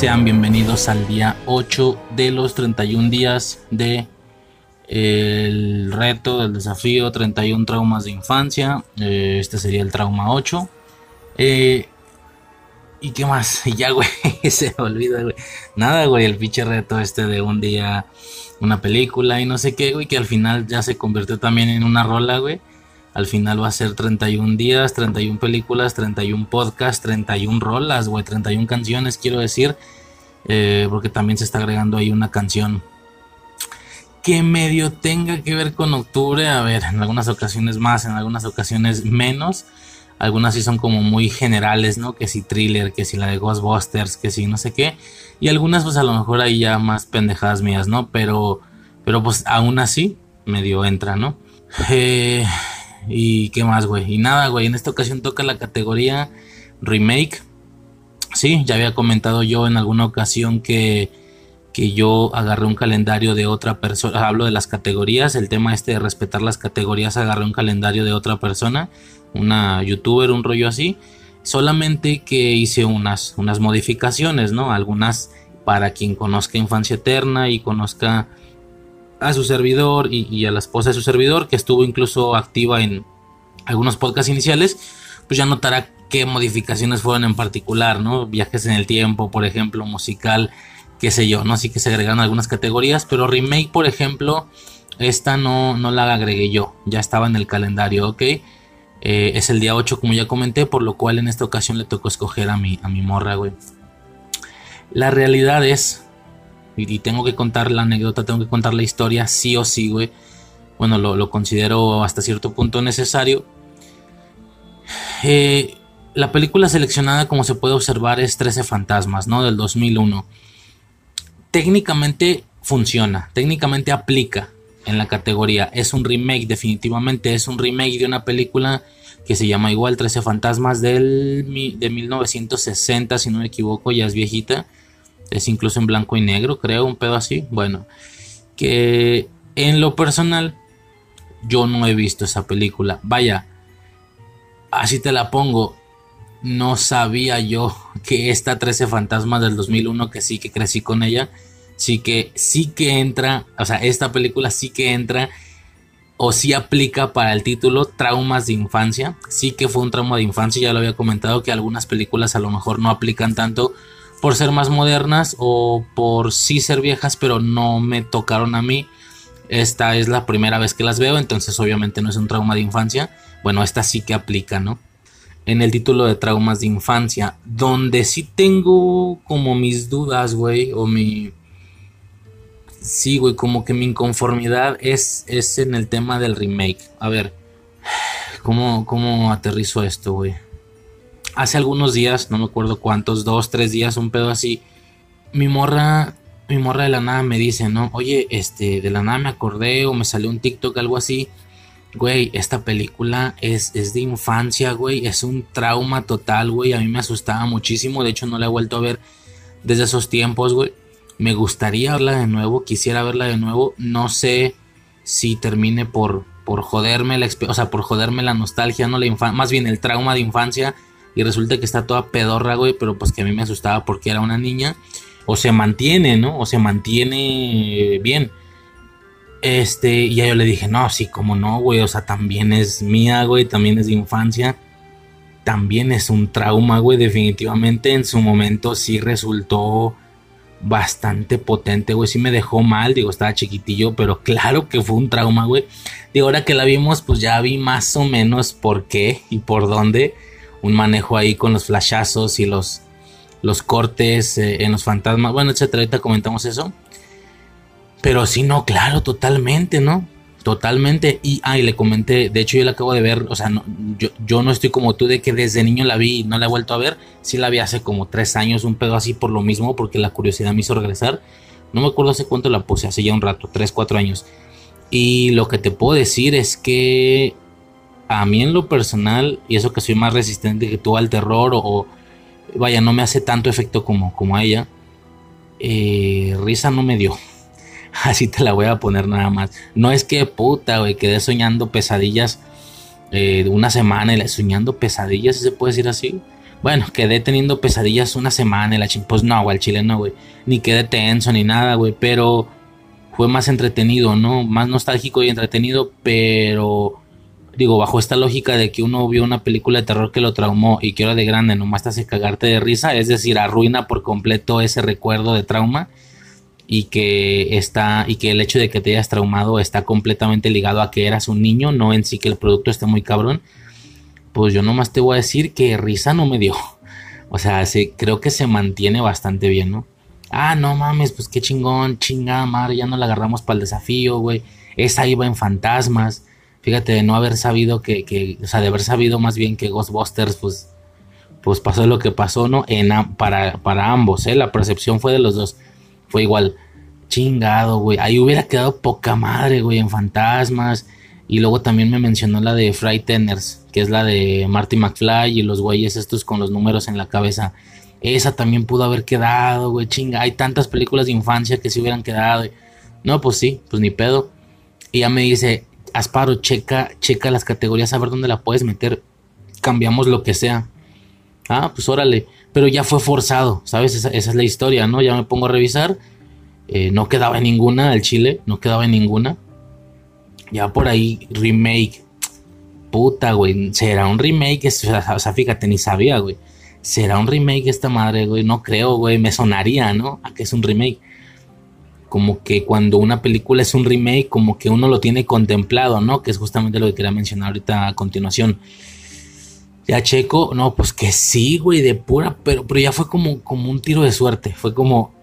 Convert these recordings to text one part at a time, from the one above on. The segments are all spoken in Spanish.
Sean bienvenidos al día 8 de los 31 días de el reto del desafío 31 traumas de infancia. Eh, este sería el trauma 8. Eh, ¿Y qué más? Ya, güey, se olvida, güey. Nada, güey, el pinche reto este de un día, una película y no sé qué, güey, que al final ya se convirtió también en una rola, güey. Al final va a ser 31 días, 31 películas, 31 podcasts, 31 rolas, güey, 31 canciones, quiero decir. Eh, porque también se está agregando ahí una canción que medio tenga que ver con octubre. A ver, en algunas ocasiones más, en algunas ocasiones menos. Algunas sí son como muy generales, ¿no? Que si thriller, que si la de Ghostbusters, que si no sé qué. Y algunas pues a lo mejor ahí ya más pendejadas mías, ¿no? Pero, pero pues aún así medio entra, ¿no? Eh, y qué más, güey. Y nada, güey. En esta ocasión toca la categoría remake. Sí, ya había comentado yo en alguna ocasión que, que yo agarré un calendario de otra persona. Hablo de las categorías. El tema este de respetar las categorías. Agarré un calendario de otra persona. Una youtuber, un rollo así. Solamente que hice unas, unas modificaciones, ¿no? Algunas para quien conozca Infancia Eterna y conozca a su servidor y, a la esposa de su servidor, que estuvo incluso activa en algunos podcasts iniciales, pues ya notará qué modificaciones fueron en particular, ¿no? Viajes en el tiempo, por ejemplo, musical, qué sé yo, ¿no? Así que se agregaron algunas categorías, pero remake, por ejemplo, esta no, no la agregué yo, ya estaba en el calendario, ¿ok? Eh, es el día 8, como ya comenté, por lo cual en esta ocasión le tocó escoger a mi, a mi morra, güey. La realidad es y, tengo que contar la anécdota, tengo que contar la historia, sí o sí, güey. Bueno, lo, considero hasta cierto punto necesario. Eh, la película seleccionada, como se puede observar, es 13 Fantasmas, ¿no? Del 2001. Técnicamente funciona, técnicamente aplica en la categoría. Es un remake, definitivamente es un remake de una película que se llama igual 13 Fantasmas del, de 1960, si no me equivoco, ya es viejita es incluso en blanco y negro, creo, un pedo así. Bueno, que en lo personal yo no he visto esa película. Vaya, así te la pongo. No sabía yo que esta 13 fantasmas del 2001, que sí que crecí con ella, sí que sí que entra, o sea, esta película sí que entra o sí aplica para el título traumas de infancia. Sí que fue un trauma de infancia, ya lo había comentado que algunas películas a lo mejor no aplican tanto por ser más modernas o por sí ser viejas, pero no me tocaron a mí. Esta es la primera vez que las veo, entonces obviamente no es un trauma de infancia. Bueno, esta sí que aplica, ¿no? En el título de traumas de infancia, donde sí tengo como mis dudas, güey, o mi... Sí, güey, como que mi inconformidad es, es en el tema del remake. A ver, ¿cómo, cómo aterrizo esto, güey? Hace algunos días, no me acuerdo cuántos, dos, tres días, un pedo así, mi morra, mi morra de la nada me dice, ¿no? Oye, este, de la nada me acordé o me salió un TikTok, algo así. Güey, esta película es, es de infancia, güey, es un trauma total, güey, a mí me asustaba muchísimo, de hecho no la he vuelto a ver desde esos tiempos, güey. Me gustaría verla de nuevo, quisiera verla de nuevo, no sé si termine por, por joderme la, o sea, por joderme la nostalgia, no la infancia, más bien el trauma de infancia y resulta que está toda pedorra, güey, pero pues que a mí me asustaba porque era una niña. O se mantiene, ¿no? O se mantiene bien. Este, y ya yo le dije, no, sí, como no, güey, o sea, también es mía, güey, también es de infancia. También es un trauma, güey, definitivamente en su momento sí resultó bastante potente, güey, sí me dejó mal, digo, estaba chiquitillo, pero claro que fue un trauma, güey. Digo, ahora que la vimos, pues ya vi más o menos por qué y por dónde un manejo ahí con los flashazos y los, los cortes eh, en los fantasmas, bueno, etcétera. Ahorita comentamos eso. Pero sí, no, claro, totalmente, ¿no? Totalmente. Y, ah, le comenté, de hecho yo la acabo de ver, o sea, yo, yo, no estoy como tú de que desde niño la vi y no la he vuelto a ver. Sí la vi hace como tres años, un pedo así por lo mismo, porque la curiosidad me hizo regresar. No me acuerdo hace cuánto la puse, hace ya un rato, tres, cuatro años. Y lo que te puedo decir es que a mí en lo personal, y eso que soy más resistente que tú al terror, o, vaya, no me hace tanto efecto como, como a ella, eh, risa no me dio. Así te la voy a poner nada más. No es que puta, güey, quedé soñando pesadillas eh, una semana y soñando pesadillas, se puede decir así. Bueno, quedé teniendo pesadillas una semana la ching. Pues no, güey, al chile no, güey. Ni quedé tenso ni nada, güey. Pero fue más entretenido, ¿no? Más nostálgico y entretenido, pero digo, bajo esta lógica de que uno vio una película de terror que lo traumó y que ahora de grande nomás te hace cagarte de risa, es decir, arruina por completo ese recuerdo de trauma y que está y que el hecho de que te hayas traumado está completamente ligado a que eras un niño, no en sí que el producto esté muy cabrón. Pues yo nomás te voy a decir que risa no me dio. O sea, creo que se mantiene bastante bien, ¿no? Ah, no mames, pues qué chingón, chingada madre, ya no la agarramos para el desafío, güey. Esa iba en fantasmas. Fíjate, de no haber sabido que, que, o sea, de haber sabido más bien que Ghostbusters, pues, pues pasó lo que pasó, ¿no? En, para, para ambos, ¿eh? La percepción fue de los dos. Fue igual, chingado, güey. Ahí hubiera quedado poca madre, güey, en fantasmas. Y luego también me mencionó la de Frighteners, que es la de Marty McFly y los güeyes estos con los números en la cabeza. Esa también pudo haber quedado, güey, chinga. Hay tantas películas de infancia que se hubieran quedado. No, pues sí, pues ni pedo. Y ya me dice, Asparo, checa, checa las categorías a ver dónde la puedes meter. Cambiamos lo que sea. Ah, pues órale. Pero ya fue forzado, ¿sabes? Esa, es la historia, ¿no? Ya me pongo a revisar. Eh, no quedaba en ninguna al chile, no quedaba en ninguna. Ya por ahí, remake. Puta, güey. ¿Será un remake? O sea, o sea, fíjate, ni sabía, güey. ¿Será un remake esta madre, güey? No creo, güey. Me sonaría, ¿no? A que es un remake como que cuando una película es un remake, como que uno lo tiene contemplado, ¿no? Que es justamente lo que quería mencionar ahorita a continuación. Ya Checo, no, pues que sí, güey, de pura, pero, pero ya fue como, como un tiro de suerte, fue como,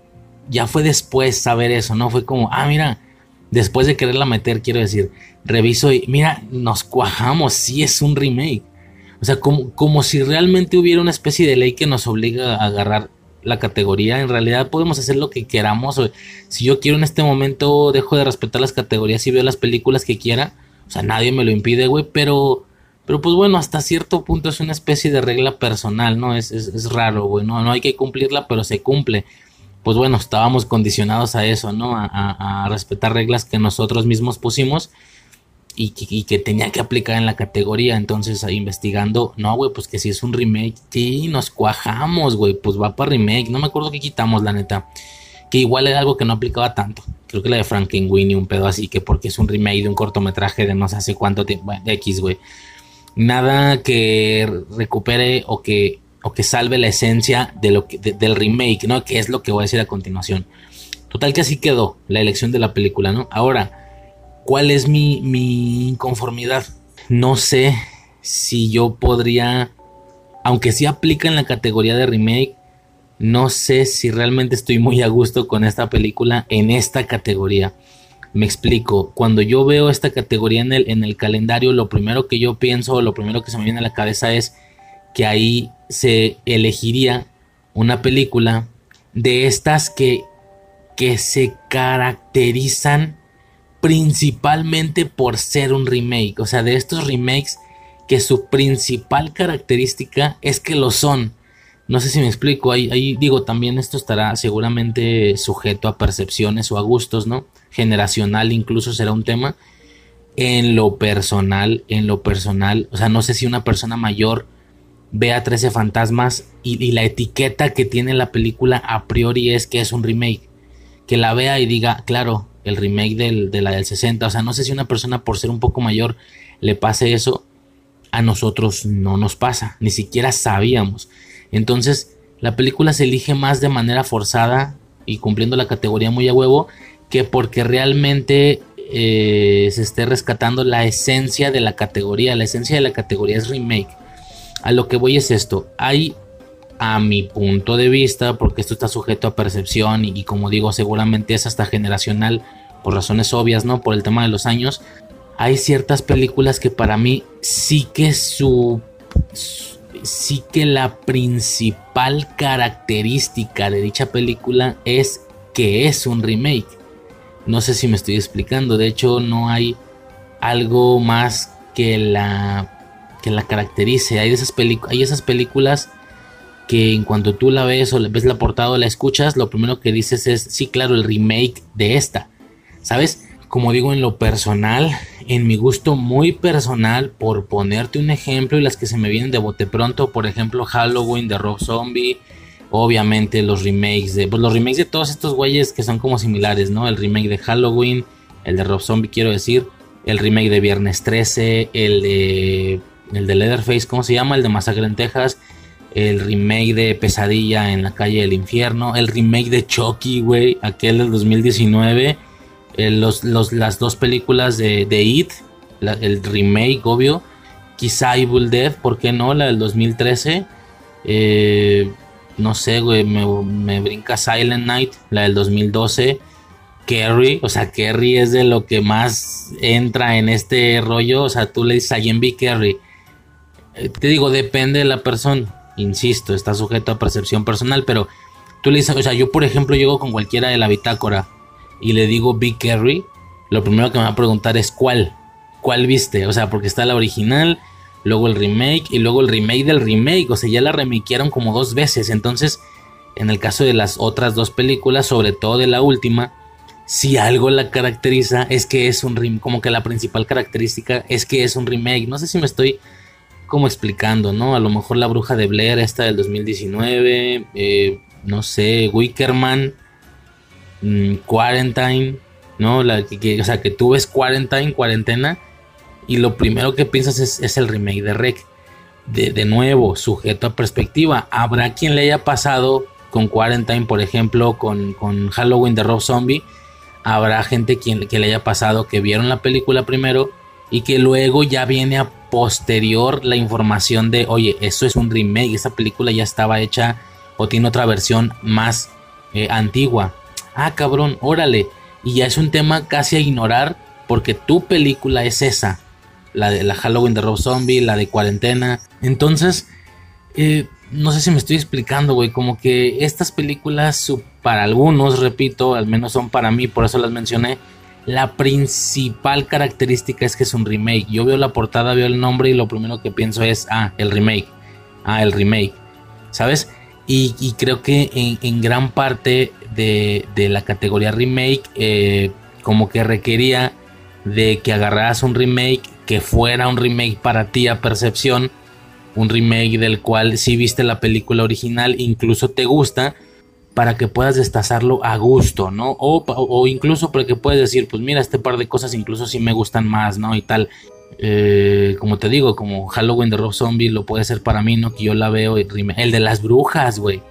ya fue después saber eso, ¿no? Fue como, ah, mira, después de quererla meter, quiero decir, reviso y, mira, nos cuajamos, sí es un remake. O sea, como, como si realmente hubiera una especie de ley que nos obliga a agarrar la categoría. En realidad podemos hacer lo que queramos. Si yo quiero en este momento, dejo de respetar las categorías y veo las películas que quiera. O sea, nadie me lo impide, güey. Pero, pero pues bueno, hasta cierto punto es una especie de regla personal, ¿no? Es, es, raro, güey. No, no hay que cumplirla, pero se cumple. Pues bueno, estábamos condicionados a eso, ¿no? a, a respetar reglas que nosotros mismos pusimos y que, tenía que aplicar en la categoría. Entonces, investigando, no, güey, pues que si es un remake, sí, nos cuajamos, güey, pues va para remake. No me acuerdo qué quitamos, la neta. Que igual era algo que no aplicaba tanto. Creo que la de Frankenweenie, un pedo así, que porque es un remake de un cortometraje de no sé hace cuánto tiempo, de X, güey. Nada que recupere o que, o que salve la esencia de lo del remake, ¿no? Que es lo que voy a decir a continuación. Total que así quedó la elección de la película, ¿no? Ahora, ¿Cuál es mi, mi inconformidad? No sé si yo podría, aunque sí aplica en la categoría de remake, no sé si realmente estoy muy a gusto con esta película en esta categoría. Me explico, cuando yo veo esta categoría en el, en el calendario, lo primero que yo pienso, lo primero que se me viene a la cabeza es que ahí se elegiría una película de estas que, que se caracterizan principalmente por ser un remake. O sea, de estos remakes que su principal característica es que lo son. No sé si me explico, ahí, digo, también esto estará seguramente sujeto a percepciones o a gustos, ¿no? Generacional incluso será un tema. En lo personal, en lo personal, o sea, no sé si una persona mayor ve a 13 fantasmas y, y la etiqueta que tiene la película a priori es que es un remake. Que la vea y diga, claro, el remake de la del 60. O sea, no sé si una persona por ser un poco mayor le pase eso. A nosotros no nos pasa, ni siquiera sabíamos. Entonces, la película se elige más de manera forzada y cumpliendo la categoría muy a huevo que porque realmente eh, se esté rescatando la esencia de la categoría. La esencia de la categoría es remake. A lo que voy es esto. Hay a mi punto de vista, porque esto está sujeto a percepción y, como digo, seguramente es hasta generacional por razones obvias, ¿no? Por el tema de los años. Hay ciertas películas que para mí sí que su sí que la principal característica de dicha película es que es un remake. No sé si me estoy explicando, de hecho no hay algo más que la que la caracterice. Hay esas, hay esas películas que en cuanto tú la ves o ves la portada o la escuchas, lo primero que dices es, sí, claro, el remake de esta, ¿sabes? como digo, en lo personal, en mi gusto muy personal, por ponerte un ejemplo y las que se me vienen de bote pronto, por ejemplo, Halloween de Rob Zombie, obviamente los remakes de, pues los remakes de todos estos güeyes que son como similares, ¿no? El remake de Halloween, el de Rob Zombie, quiero decir, el remake de Viernes 13, el de, el de Leatherface, ¿cómo se llama? El de Masacre en Texas, el remake de Pesadilla en la calle del infierno, el remake de Chucky, güey, aquel del 2019 eh, los, las dos películas de, de It, el remake, obvio. Quizá Evil Dead, ¿por qué no? La del 2013. Eh, no sé, güey, me, brinca Silent Night, la del 2012. Kerry, o sea, Kerry es de lo que más entra en este rollo. O sea, tú le dices a B. Kerry. Eh, te digo, depende de la persona. Insisto, está sujeto a percepción personal, pero tú le dices, o sea, yo por ejemplo llego con cualquiera de la bitácora y le digo Big Carry, lo primero que me va a preguntar es cuál, cuál viste, o sea, porque está la original, luego el remake y luego el remake del remake, o sea, ya la remakearon como dos veces, entonces, en el caso de las otras dos películas, sobre todo de la última, si algo la caracteriza es que es un remake, como que la principal característica es que es un remake, no sé si me estoy como explicando, ¿no? A lo mejor la bruja de Blair, esta del 2019, eh, no sé, Wickerman Mm, quarantine, ¿no? O sea, que tú ves Quarantine, cuarentena, y lo primero que piensas es, el remake de Rec. De, nuevo, sujeto a perspectiva. Habrá quien le haya pasado con Quarantine, por ejemplo, con, con Halloween de Rob Zombie. Habrá gente quien, que le haya pasado que vieron la película primero y que luego ya viene a posterior la información de, oye, eso es un remake, esa película ya estaba hecha o tiene otra versión más eh, antigua ah, cabrón, órale. Y ya es un tema casi a ignorar porque tu película es esa. La de la Halloween de Rob Zombie, la de cuarentena. Entonces, eh, no sé si me estoy explicando, güey. Como que estas películas, para algunos, repito, al menos son para mí, por eso las mencioné. La principal característica es que es un remake. Yo veo la portada, veo el nombre y lo primero que pienso es, ah, el remake. Ah, el remake. ¿Sabes? Y, creo que en, gran parte de, la categoría remake, eh, como que requería de que agarraras un remake que fuera un remake para ti a percepción, un remake del cual si viste la película original, incluso te gusta, para que puedas destazarlo a gusto, ¿no? O, incluso para que puedas decir, pues mira, este par de cosas incluso sí me gustan más, ¿no? Y tal. Eh, como te digo, como Halloween de Rob Zombie lo puede ser para mí, ¿no? Que yo la veo. El de las brujas, güey.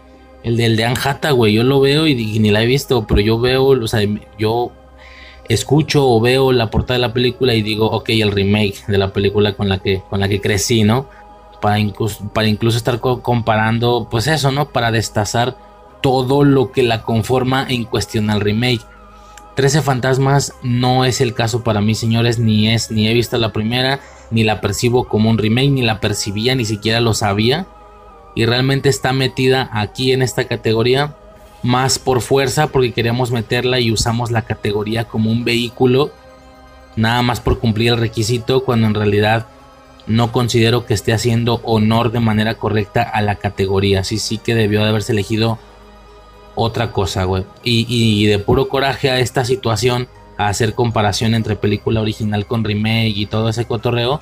El del de Anjata, güey. Yo lo veo y, ni la he visto, pero yo veo, o sea, yo escucho o veo la portada de la película y digo, ok, el remake de la película con la que, con la que crecí, ¿no? Para para incluso estar comparando, pues eso, ¿no? Para destazar todo lo que la conforma en cuestión al remake. 13 fantasmas no es el caso para mí, señores, ni es, ni he visto la primera, ni la percibo como un remake, ni la percibía, ni siquiera lo sabía. Y realmente está metida aquí en esta categoría más por fuerza porque queremos meterla y usamos la categoría como un vehículo nada más por cumplir el requisito cuando en realidad no considero que esté haciendo honor de manera correcta a la categoría. Sí, sí que debió de haberse elegido otra cosa, güey. Y, de puro coraje a esta situación, a hacer comparación entre película original con remake y todo ese cotorreo,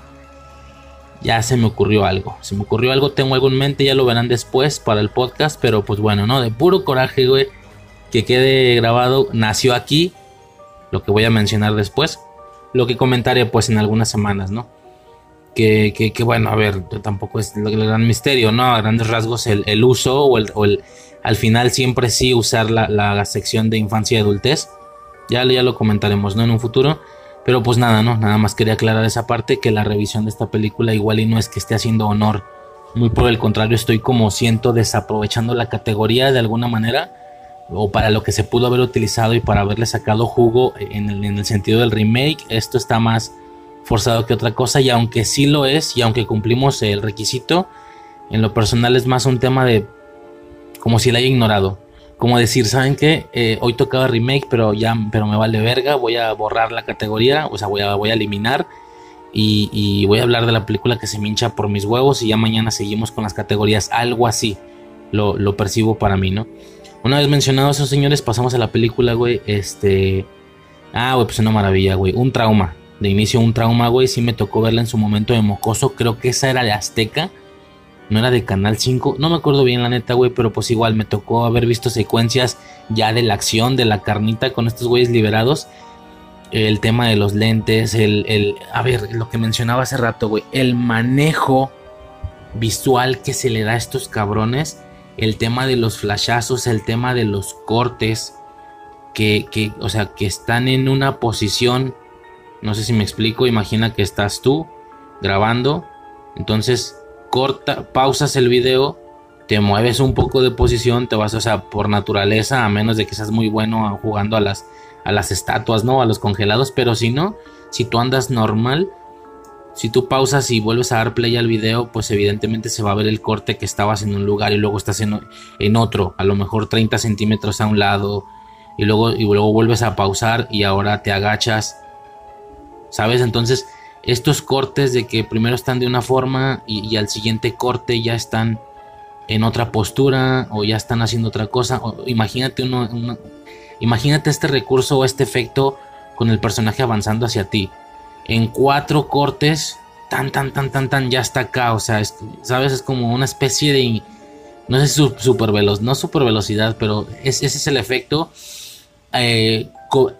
ya se me ocurrió algo. Se me ocurrió algo, tengo algo en mente, ya lo verán después para el podcast, pero pues bueno, ¿no? De puro coraje, güey, que quede grabado, nació aquí, lo que voy a mencionar después, lo que comentaré pues en algunas semanas, ¿no? Que, que, bueno, a ver, tampoco es el gran misterio, ¿no? A grandes rasgos el, uso o el, al final siempre sí usar la, sección de infancia y adultez. Ya, ya lo comentaremos, ¿no? En un futuro. Pero pues nada, ¿no? Nada más quería aclarar esa parte que la revisión de esta película igual y no es que esté haciendo honor. Muy por el contrario, estoy como siento desaprovechando la categoría de alguna manera. O para lo que se pudo haber utilizado y para haberle sacado jugo en el, en el sentido del remake. Esto está más forzado que otra cosa. Y aunque sí lo es, y aunque cumplimos el requisito, en lo personal es más un tema de como si la haya ignorado. Como decir, ¿saben qué? Eh, hoy tocaba remake, pero ya pero me vale verga, voy a borrar la categoría, o sea, voy a, voy a eliminar y, voy a hablar de la película que se me hincha por mis huevos y ya mañana seguimos con las categorías, algo así lo, lo percibo para mí, ¿no? Una vez mencionado esos señores, pasamos a la película, güey, este... Ah, güey, pues una maravilla, güey. Un trauma. De inicio un trauma, güey. Sí me tocó verla en su momento de mocoso. Creo que esa era de Azteca. No era de Canal 5. No me acuerdo bien la neta, güey. Pero pues igual me tocó haber visto secuencias ya de la acción, de la carnita con estos güeyes liberados. El tema de los lentes, el, el... A ver, lo que mencionaba hace rato, güey. El manejo visual que se le da a estos cabrones. El tema de los flashazos, el tema de los cortes que, o sea, que están en una posición, no sé si me explico, imagina que estás tú grabando, entonces corta, pausas el video, te mueves un poco de posición, te vas, o sea, por naturaleza, a menos de que seas muy bueno jugando a las, a las estatuas, ¿no? A los congelados, pero si no, si tú andas normal, si tú pausas y vuelves a dar play al video, pues evidentemente se va a ver el corte que estabas en un lugar y luego estás en, en otro, a lo mejor 30 centímetros a un lado, y luego, y luego vuelves a pausar y ahora te agachas. ¿Sabes? Entonces, estos cortes de que primero están de una forma y, al siguiente corte ya están en otra postura o ya están haciendo otra cosa. imagínate uno, imagínate este recurso o este efecto con el personaje avanzando hacia ti. En cuatro cortes, tan, tan, tan, tan, tan, ya está acá. O sea, ¿sabes? Es como una especie de... No sé super veloz, no super velocidad, pero ese es el efecto eh,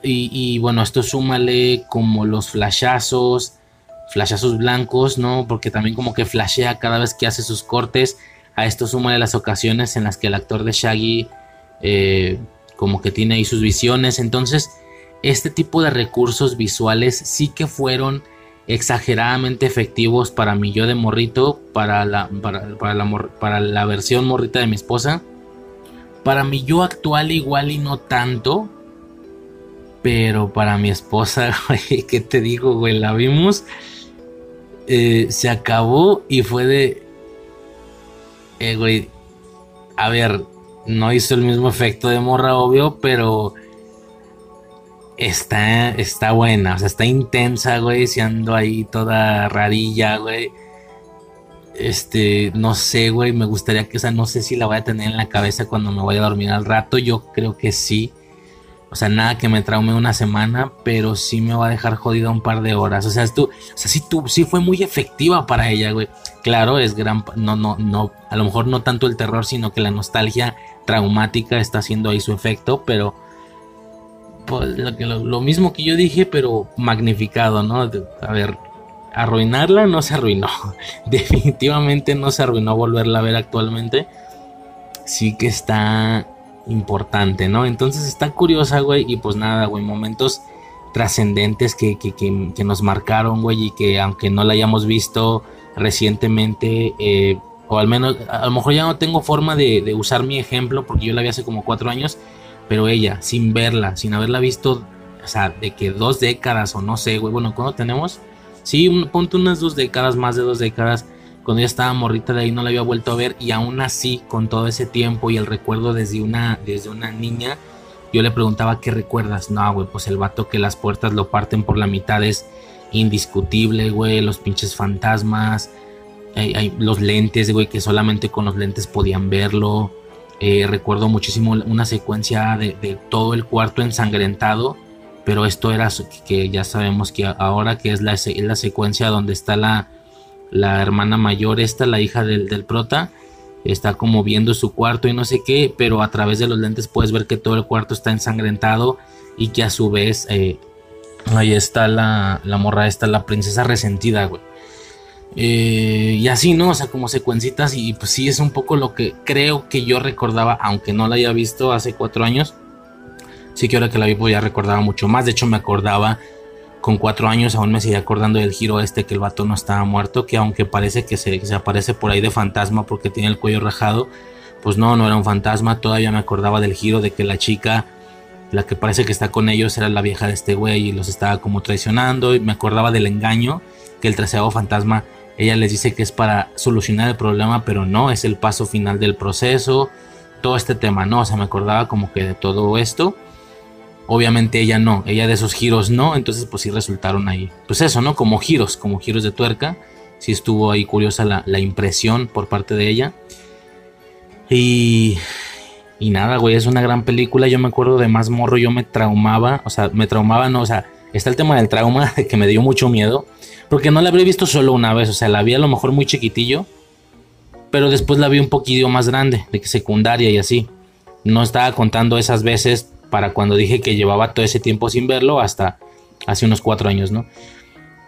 y, bueno, esto súmale como los flashazos, flashazos blancos, ¿no? Porque también como que flashea cada vez que hace sus cortes. A esto súmale las ocasiones en las que el actor de Shaggy eh, como que tiene ahí sus visiones. Entonces, este tipo de recursos visuales sí que fueron exageradamente efectivos para mi yo de morrito, para la, para, la, para la versión morrita de mi esposa. Para mi yo actual igual y no tanto, pero para mi esposa, güey, ¿qué te digo, güey? La vimos, eh, se acabó y fue de... Eh, güey, a ver, no hizo el mismo efecto de morra, obvio, pero está, está buena, o sea, está intensa, güey, siendo ahí toda rarilla, güey. Este, no sé, güey, me gustaría que, o sea, no sé si la voy a tener en la cabeza cuando me vaya a dormir al rato, yo creo que sí. O sea, nada que me traume una semana, pero sí me va a dejar jodida un par de horas. O sea, tú, o sea, sí, tú, sí fue muy efectiva para ella, güey. Claro, es gran, no, no, no, a lo mejor no tanto el terror, sino que la nostalgia traumática está haciendo ahí su efecto, pero pues, lo, lo mismo que yo dije, pero magnificado, ¿no? A ver, arruinarla no se arruinó. Definitivamente no se arruinó volverla a ver actualmente. Sí que está importante, ¿no? Entonces está curiosa, güey, y pues nada, güey, momentos trascendentes que, que, nos marcaron, güey, y que aunque no la hayamos visto recientemente, eh, o al menos, a lo mejor ya no tengo forma de, usar mi ejemplo, porque yo la vi hace como cuatro años, pero ella, sin verla, sin haberla visto, o sea, de que dos décadas o no sé, güey, bueno, ¿cuándo tenemos? Sí, un, ponte unas dos décadas, más de dos décadas, cuando ya estaba morrita de ahí no la había vuelto a ver y aún así con todo ese tiempo y el recuerdo desde una, desde una niña, yo le preguntaba qué recuerdas. No, güey, pues el vato que las puertas lo parten por la mitad es indiscutible, güey, los pinches fantasmas, los lentes, güey, que solamente con los lentes podían verlo. Eh, recuerdo muchísimo una secuencia de, todo el cuarto ensangrentado, pero esto era que ya sabemos que ahora que es la, es la secuencia donde está la, la hermana mayor, esta, la hija del, del prota, está como viendo su cuarto y no sé qué, pero a través de los lentes puedes ver que todo el cuarto está ensangrentado y que a su vez eh, ahí está la, la morra, esta, la princesa resentida, güey. Eh, y así, ¿no? O sea, como secuencitas y pues sí es un poco lo que creo que yo recordaba, aunque no la haya visto hace cuatro años. Sí que ahora que la vi pues ya recordaba mucho más. De hecho me acordaba con cuatro años aún me seguía acordando del giro este que el vato no estaba muerto, que aunque parece que se, aparece por ahí de fantasma porque tiene el cuello rajado, pues no, no era un fantasma, todavía me acordaba del giro de que la chica, la que parece que está con ellos, era la vieja de este güey y los estaba como traicionando, y me acordaba del engaño, que el treceavo fantasma, ella les dice que es para solucionar el problema, pero no, es el paso final del proceso, todo este tema, no, o sea, me acordaba como que de todo esto. Obviamente ella no, ella de esos giros no, entonces pues sí resultaron ahí. Pues eso, ¿no? Como giros, como giros de tuerca. Sí estuvo ahí curiosa la, impresión por parte de ella. Y, Y nada, güey, es una gran película. Yo me acuerdo de más morro, yo me traumaba, o sea, me traumaba, no, o sea, está el tema del trauma, que me dio mucho miedo, porque no la habría visto solo una vez, o sea, la vi a lo mejor muy chiquitillo, pero después la vi un poquillo más grande, de que secundaria y así. No estaba contando esas veces para cuando dije que llevaba todo ese tiempo sin verlo hasta hace unos cuatro años, ¿no?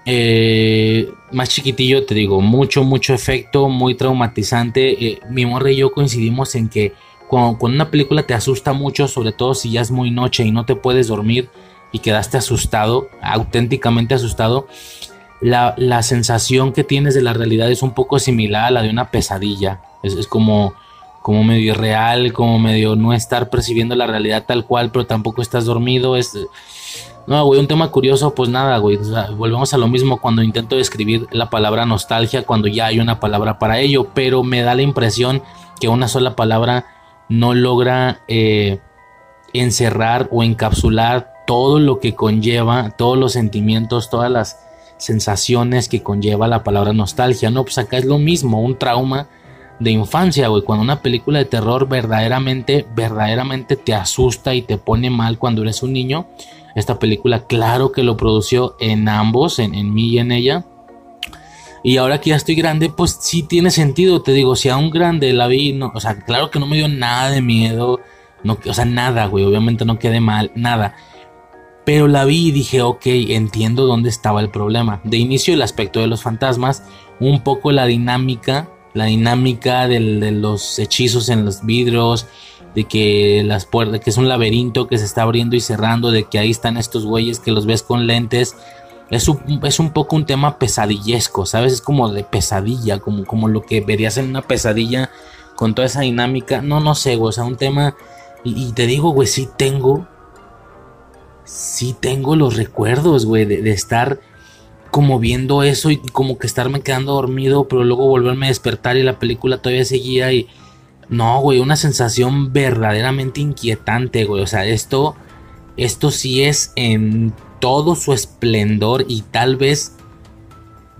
Eh, más chiquitillo, te digo, mucho, mucho efecto, muy traumatizante. Eh, mi morra y yo coincidimos en que cuando, una película te asusta mucho, sobre todo si ya es muy noche y no te puedes dormir y quedaste asustado, auténticamente asustado, la, sensación que tienes de la realidad es un poco similar a la de una pesadilla. Es, como, como medio irreal, como medio no estar percibiendo la realidad tal cual, pero tampoco estás dormido. Es, no, güey, un tema curioso, pues nada, güey. volvemos a lo mismo cuando intento describir la palabra nostalgia, cuando ya hay una palabra para ello, pero me da la impresión que una sola palabra no logra eh, encerrar o encapsular todo lo que conlleva, todos los sentimientos, todas las sensaciones que conlleva la palabra nostalgia. No, pues acá es lo mismo, un trauma de infancia, güey. Cuando una película de terror verdaderamente, verdaderamente te asusta y te pone mal cuando eres un niño. Esta película, claro que lo produció en ambos, en, en mí y en ella. Y ahora que ya estoy grande, pues sí tiene sentido. Te digo, si a un grande la vi, no, o sea, claro que no me dio nada de miedo. No, o sea, nada, güey. Obviamente no quedé mal, nada. Pero la vi y dije, ok, entiendo dónde estaba el problema. De inicio, el aspecto de los fantasmas, un poco la dinámica, la dinámica de los hechizos en los vidrios, de que las puertas, que es un laberinto que se está abriendo y cerrando, de que ahí están estos güeyes que los ves con lentes es un, es un poco un tema pesadillesco, ¿sabes? Es como de pesadilla, como, como lo que verías en una pesadilla con toda esa dinámica. No, no sé, güey, o sea, un tema... Y, te digo, güey, sí tengo... Sí tengo los recuerdos, güey, de, de estar como viendo eso y como que estarme quedando dormido, pero luego volverme a despertar y la película todavía seguía y... No, güey, una sensación verdaderamente inquietante, güey. O sea, esto, esto sí es en todo su esplendor y tal vez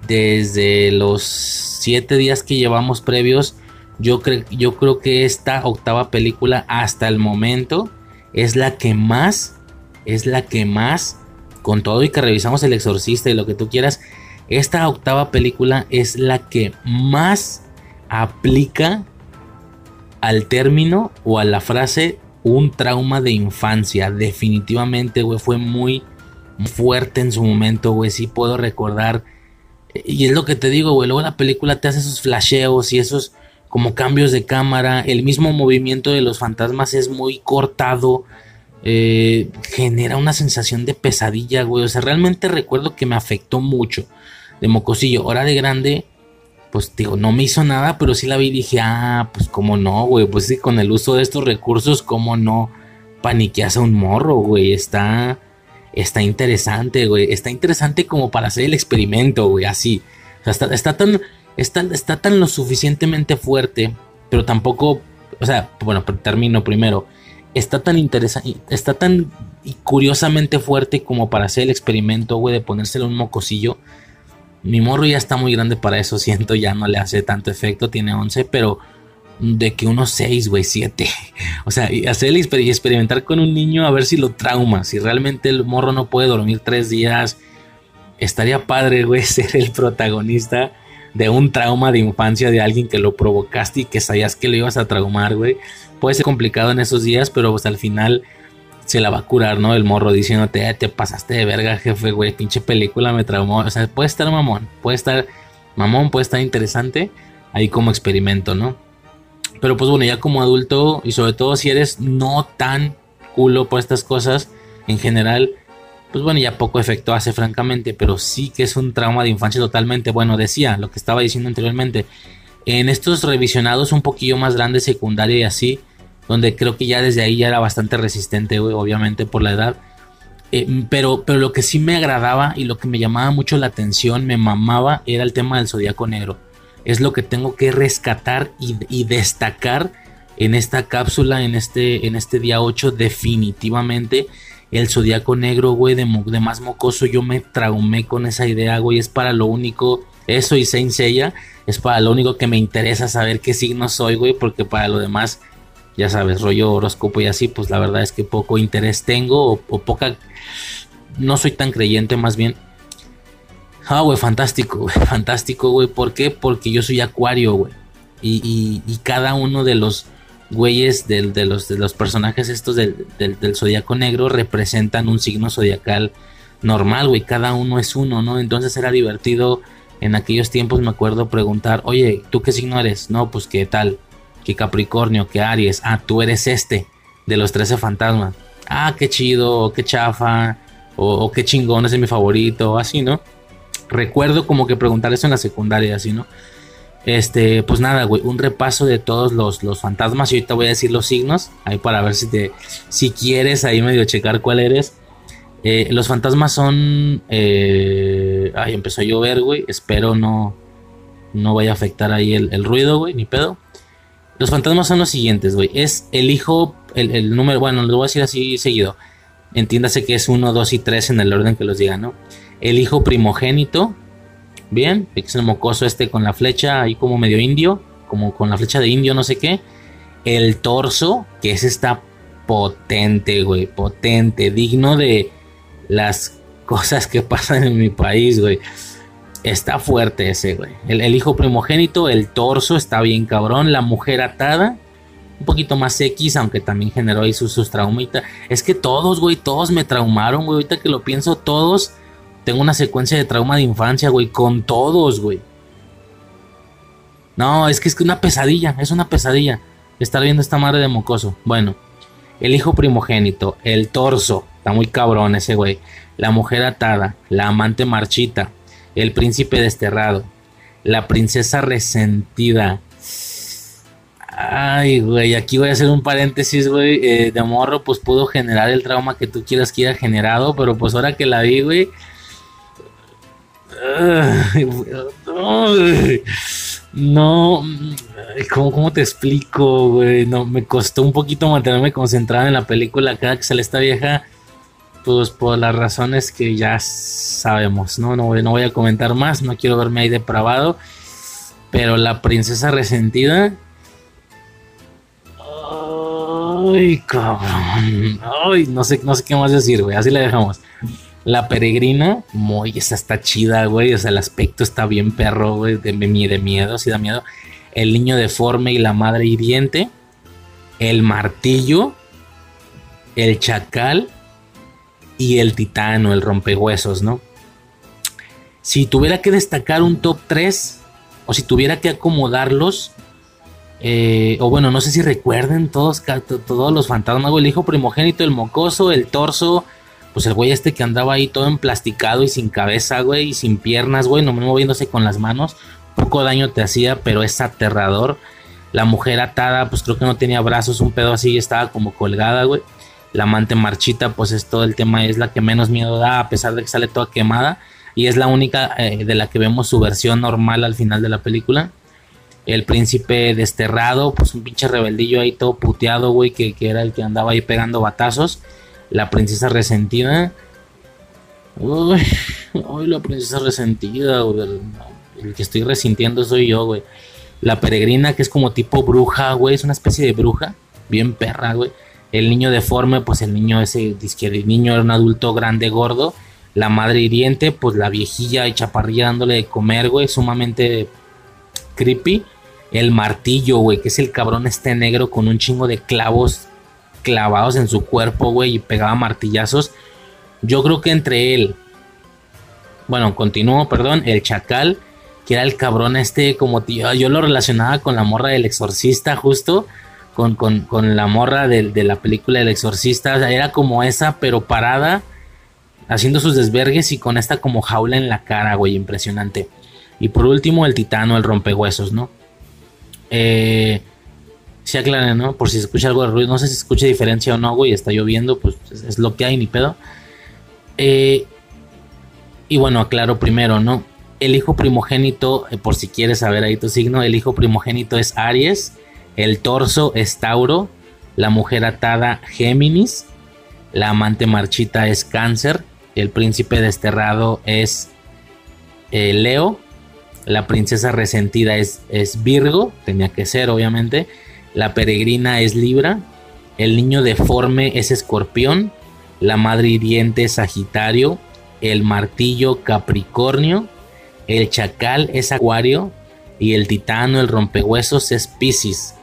desde los siete días que llevamos previos, yo, yo creo que esta octava película hasta el momento es la que más, es la que más, con todo y que revisamos El Exorcista y lo que tú quieras, esta octava película es la que más aplica al término o a la frase un trauma de infancia. Definitivamente, güey, fue muy fuerte en su momento, güey. Sí puedo recordar. Y es lo que te digo, güey. Luego la película te hace esos flasheos y esos como cambios de cámara. El mismo movimiento de los fantasmas es muy cortado. Eh, genera una sensación de pesadilla, güey. O sea, realmente recuerdo que me afectó mucho. De mocosillo. Hora de grande. Pues digo, no me hizo nada, pero sí la vi y dije, ah, pues cómo no, güey. Pues sí, con el uso de estos recursos, cómo no paniqueas a un morro, güey. Está está interesante, güey. Está interesante como para hacer el experimento, güey, así. O sea, está, tan, está, está tan lo suficientemente fuerte, pero tampoco, o sea, bueno, termino primero. Está tan interesante, está tan curiosamente fuerte como para hacer el experimento, güey, de ponérselo un mocosillo. Mi morro ya está muy grande para eso, siento, ya no le hace tanto efecto, tiene 11, pero de que unos 6, güey, 7. O sea, hacer el experimentar con un niño a ver si lo trauma, si realmente el morro no puede dormir tres días. Estaría padre, güey, ser el protagonista de un trauma de infancia de alguien que lo provocaste y que sabías que lo ibas a traumar, güey. Puede ser complicado en esos días, pero pues al final se la va a curar, ¿no? El morro diciéndote, eh, te pasaste de verga, jefe, güey, pinche película me traumó. O sea, puede estar mamón, puede estar mamón, puede estar interesante ahí como experimento, ¿no? Pero pues bueno, ya como adulto y sobre todo si eres no tan culo por estas cosas en general, pues bueno, ya poco efecto hace francamente, pero sí que es un trauma de infancia totalmente. Bueno, decía lo que estaba diciendo anteriormente. En estos revisionados un poquillo más grandes, secundaria y así, donde creo que ya desde ahí ya era bastante resistente, obviamente por la edad. Eh, pero, pero lo que sí me agradaba y lo que me llamaba mucho la atención, me mamaba, era el tema del zodiaco negro es lo que tengo que rescatar y, destacar en esta cápsula, en este, en este día 8, definitivamente. El zodiaco negro, güey, de, de, más mocoso, yo me traumé con esa idea, güey. Es para lo único, eso y Saint es para lo único que me interesa saber qué signo soy, güey, porque para lo demás ya sabes, rollo horóscopo y así, pues la verdad es que poco interés tengo o, poca... No soy tan creyente más bien. Ah, güey, fantástico, güey, fantástico, güey. ¿Por qué? Porque yo soy acuario, güey. Y, cada uno de los güeyes de, los, personajes estos del, del, zodiaco negro representan un signo zodiacal normal, güey. Cada uno es uno, ¿no? Entonces era divertido en aquellos tiempos, me acuerdo preguntar, oye, ¿tú qué signo eres? No, pues qué tal que Capricornio, que Aries, ah, tú eres este de los 13 fantasmas. Ah, qué chido, qué chafa, o, qué chingón, ese es mi favorito, así, ¿no? Recuerdo como que preguntar eso en la secundaria, así, ¿no? Este, pues nada, güey, un repaso de todos los, los, fantasmas. Y ahorita voy a decir los signos, ahí para ver si te, si quieres ahí medio checar cuál eres. Eh, los fantasmas son, eh, ay, empezó a llover, güey. Espero no, no vaya a afectar ahí el, el ruido, güey, ni pedo. Los fantasmas son los siguientes, güey. Es el hijo, el, número, bueno, lo voy a decir así seguido. Entiéndase que es 1, 2 y 3 en el orden que los diga, ¿no? El hijo primogénito, bien, es el mocoso este con la flecha ahí como medio indio, como con la flecha de indio, no sé qué. El torso, que es esta potente, güey, potente, digno de las cosas que pasan en mi país, güey. Está fuerte ese, güey. El, hijo primogénito, el torso está bien cabrón. La mujer atada, un poquito más X, aunque también generó ahí sus, sus traumitas. Es que todos, güey, todos me traumaron, güey. Ahorita que lo pienso, todos. Tengo una secuencia de trauma de infancia, güey, con todos, güey. No, es que es una pesadilla, es una pesadilla. Estar viendo esta madre de mocoso. Bueno, el hijo primogénito, el torso, está muy cabrón ese güey. La mujer atada, la amante marchita, el príncipe desterrado, la princesa resentida. Ay, güey, aquí voy a hacer un paréntesis, güey. Eh, de morro, pues pudo generar el trauma que tú quieras que haya generado, pero pues ahora que la vi, güey. No, ¿cómo, ¿cómo, te explico, güey? No, me costó un poquito mantenerme concentrado en la película cada que sale esta vieja pues por las razones que ya sabemos, ¿no? No voy, a comentar más, no quiero verme ahí depravado. Pero la princesa resentida. Ay, cabrón. Ay, no sé, no sé qué más decir, güey. Así la dejamos. La peregrina, muy, esa está chida, güey. O sea, el aspecto está bien perro, güey. De, de miedo, sí da miedo. El niño deforme y la madre hiriente. El martillo. El chacal y el titano, el rompehuesos, ¿no? Si tuviera que destacar un top 3, o si tuviera que acomodarlos, eh, o bueno, no sé si recuerden todos, todos los fantasmas, el hijo primogénito, el mocoso, el torso, pues el güey este que andaba ahí todo emplasticado y sin cabeza, güey, y sin piernas, güey, no moviéndose con las manos, poco daño te hacía, pero es aterrador. La mujer atada, pues creo que no tenía brazos, un pedo así, estaba como colgada, güey. La amante marchita, pues es todo el tema, es la que menos miedo da, a pesar de que sale toda quemada. Y es la única eh, de la que vemos su versión normal al final de la película. El príncipe desterrado, pues un pinche rebeldillo ahí todo puteado, güey, que, era el que andaba ahí pegando batazos. La princesa resentida. Uy, la princesa resentida, güey. El que estoy resintiendo soy yo, güey. La peregrina, que es como tipo bruja, güey. Es una especie de bruja. Bien perra, güey. El niño deforme, pues el niño ese, el niño era un adulto grande, gordo. La madre hiriente, pues la viejilla y chaparrilla dándole de comer, güey, sumamente creepy. El martillo, güey, que es el cabrón este negro con un chingo de clavos clavados en su cuerpo, güey, y pegaba martillazos. Yo creo que entre él, bueno, continúo, perdón, el chacal, que era el cabrón este, como tío, yo lo relacionaba con la morra del exorcista, justo con, la morra de, la película El Exorcista. era como esa, pero parada, haciendo sus desvergues y con esta como jaula en la cara, güey, impresionante. Y por último, el titano, el rompehuesos, ¿no? Eh, se aclaren, ¿no? Por si se escucha algo de ruido, no sé si se escucha diferencia o no, güey, está lloviendo, pues es, lo que hay, ni pedo. Eh, y bueno, aclaro primero, ¿no? El hijo primogénito, eh, por si quieres saber ahí tu signo, el hijo primogénito es Aries el torso es Tauro, la mujer atada Géminis, la amante marchita es Cáncer, el príncipe desterrado es eh, Leo, la princesa resentida es, es, Virgo, tenía que ser obviamente, la peregrina es Libra, el niño deforme es Escorpión, la madre hiriente es Sagitario, el martillo Capricornio, el chacal es Acuario y el titano, el rompehuesos es Piscis.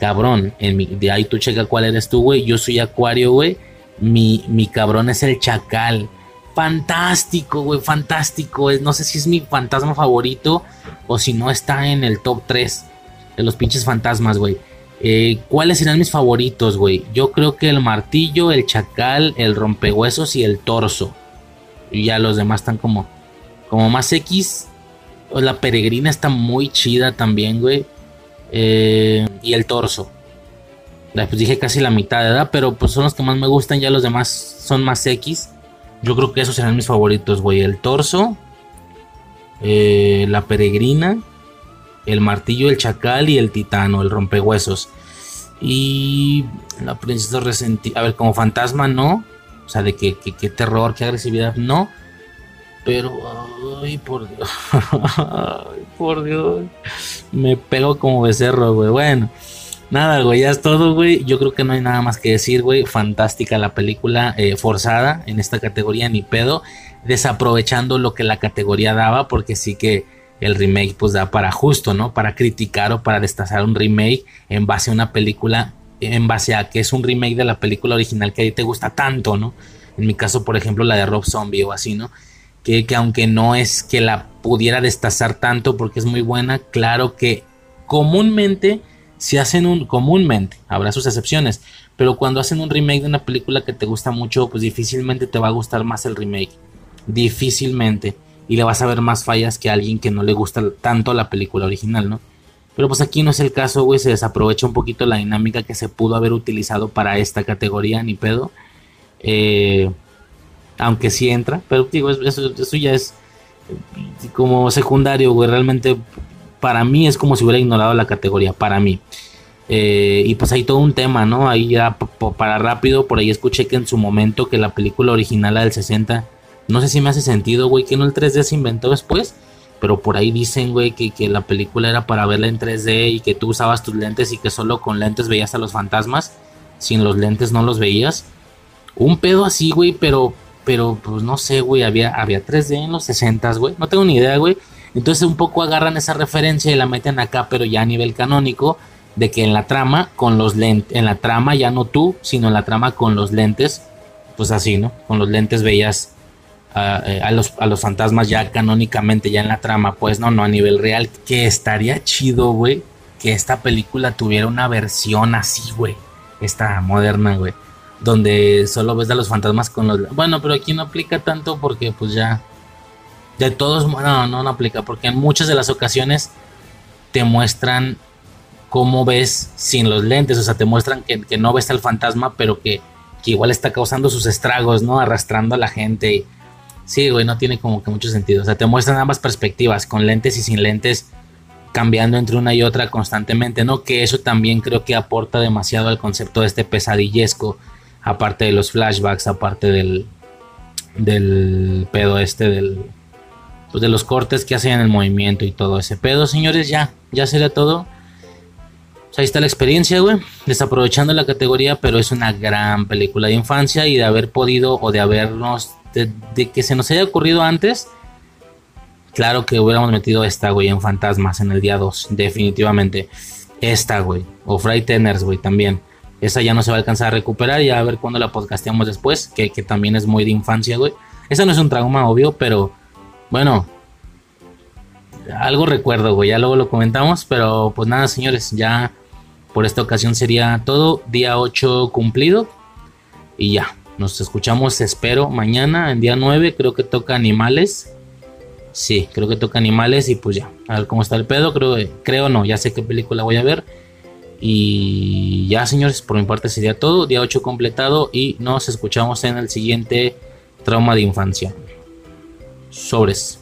Cabrón, en mi, de ahí tú checa cuál eres tú, güey. Yo soy Acuario, güey. Mi, mi cabrón es el chacal. Fantástico, güey, fantástico. No sé si es mi fantasma favorito o si no está en el top 3 de los pinches fantasmas, güey. Eh, ¿Cuáles serán mis favoritos, güey? Yo creo que el martillo, el chacal, el rompehuesos y el torso. Y ya los demás están como, como más X. La peregrina está muy chida también, güey. Eh, y el torso. Pues dije casi la mitad, ¿verdad? Pero pues son los que más me gustan. Ya los demás son más X. Yo creo que esos serán mis favoritos, güey. El torso. Eh, la peregrina. El martillo, el chacal y el titano, el rompehuesos. Y la princesa resentida. A ver, como fantasma no. O sea, de que, que, terror, qué agresividad, no. Pero, ay, por Dios. ay, por Dios. Me pego como becerro, güey. Bueno. Nada, güey, ya es todo, güey. Yo creo que no hay nada más que decir, güey. Fantástica la película, eh, forzada en esta categoría, ni pedo. Desaprovechando lo que la categoría daba, porque sí que el remake pues da para justo, ¿no? Para criticar o para destazar un remake en base a una película, en base a que es un remake de la película original que a ti te gusta tanto, ¿no? En mi caso, por ejemplo, la de Rob Zombie o así, ¿no? Que, que aunque no es que la pudiera destazar tanto porque es muy buena, claro que comúnmente si hacen un, comúnmente, habrá sus excepciones, pero cuando hacen un remake de una película que te gusta mucho, pues difícilmente te va a gustar más el remake. Difícilmente. Y le vas a ver más fallas que a alguien que no le gusta tanto la película original, ¿no? Pero pues aquí no es el caso, güey, se desaprovecha un poquito la dinámica que se pudo haber utilizado para esta categoría, ni pedo. Eh, aunque sí entra, pero digo, eso, ya es como secundario, güey, realmente para mí es como si hubiera ignorado la categoría, para mí. Eh, y pues hay todo un tema, ¿no? Ahí ya para rápido, por ahí escuché que en su momento que la película original, la del 60, no sé si me hace sentido, güey, que no el 3D se inventó después, pero por ahí dicen, güey, que, que, la película era para verla en 3D y que tú usabas tus lentes y que solo con lentes veías a los fantasmas, sin los lentes no los veías. Un pedo así, güey, pero, pero, pues no sé, güey, había, había 3D en los 60, güey, no tengo ni idea, güey. Entonces un poco agarran esa referencia y la meten acá, pero ya a nivel canónico, de que en la trama, con los lentes, en la trama ya no tú, sino en la trama con los lentes, pues así, ¿no? Con los lentes veías eh, a, los, a los fantasmas ya canónicamente, ya en la trama, pues no, no a nivel real, que estaría chido, güey, que esta película tuviera una versión así, güey, esta moderna, güey, donde solo ves a los fantasmas con los... Bueno, pero aquí no aplica tanto porque pues ya de todos no, no, no aplica, porque en muchas de las ocasiones te muestran cómo ves sin los lentes, o sea, te muestran que, no ves al fantasma, pero que, igual está causando sus estragos, ¿no? Arrastrando a la gente. Sí, güey, no tiene como que mucho sentido. O sea, te muestran ambas perspectivas, con lentes y sin lentes, cambiando entre una y otra constantemente, ¿no? Que eso también creo que aporta demasiado al concepto de este pesadillesco, aparte de los flashbacks, aparte del, del pedo este del pues, de los cortes que hacen en el movimiento y todo ese pedo, señores, ya, ya sería todo. Pues, ahí está la experiencia, güey. Desaprovechando la categoría, pero es una gran película de infancia y de haber podido o de habernos, de, que se nos haya ocurrido antes. Claro que hubiéramos metido esta, güey, en Fantasmas en el día 2, definitivamente. Esta, güy O Frighteners, güey, también. Esa ya no se va a alcanzar a recuperar, ya a ver cuándo la podcasteamos después, que, que también es muy de infancia, güey. Esa no es un trauma, obvio, pero bueno, algo recuerdo, güey, ya luego lo comentamos, pero pues nada, señores, ya por esta ocasión sería todo, día 8 cumplido y ya, nos escuchamos, espero, mañana, en día 9, creo que toca animales. Sí, creo que toca animales y pues ya, a ver cómo está el pedo, creo, creo no, ya sé qué película voy a ver. Y ya, señores, por mi parte sería todo, día 8 completado y nos escuchamos en el siguiente trauma de infancia. Sobres.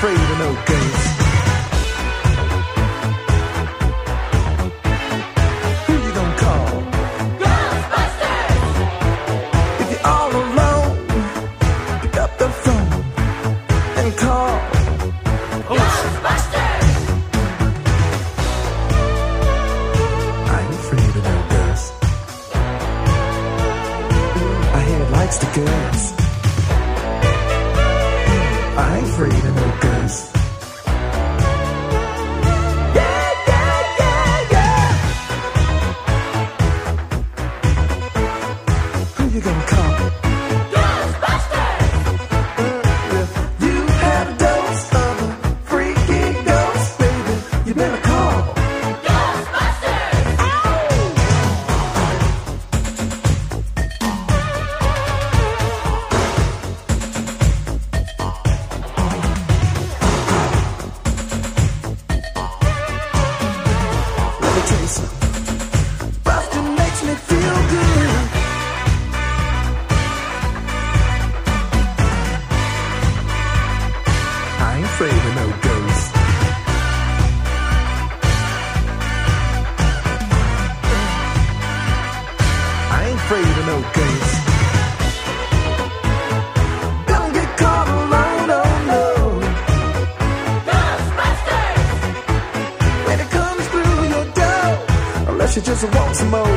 Afraid of no ghosts. Smoke.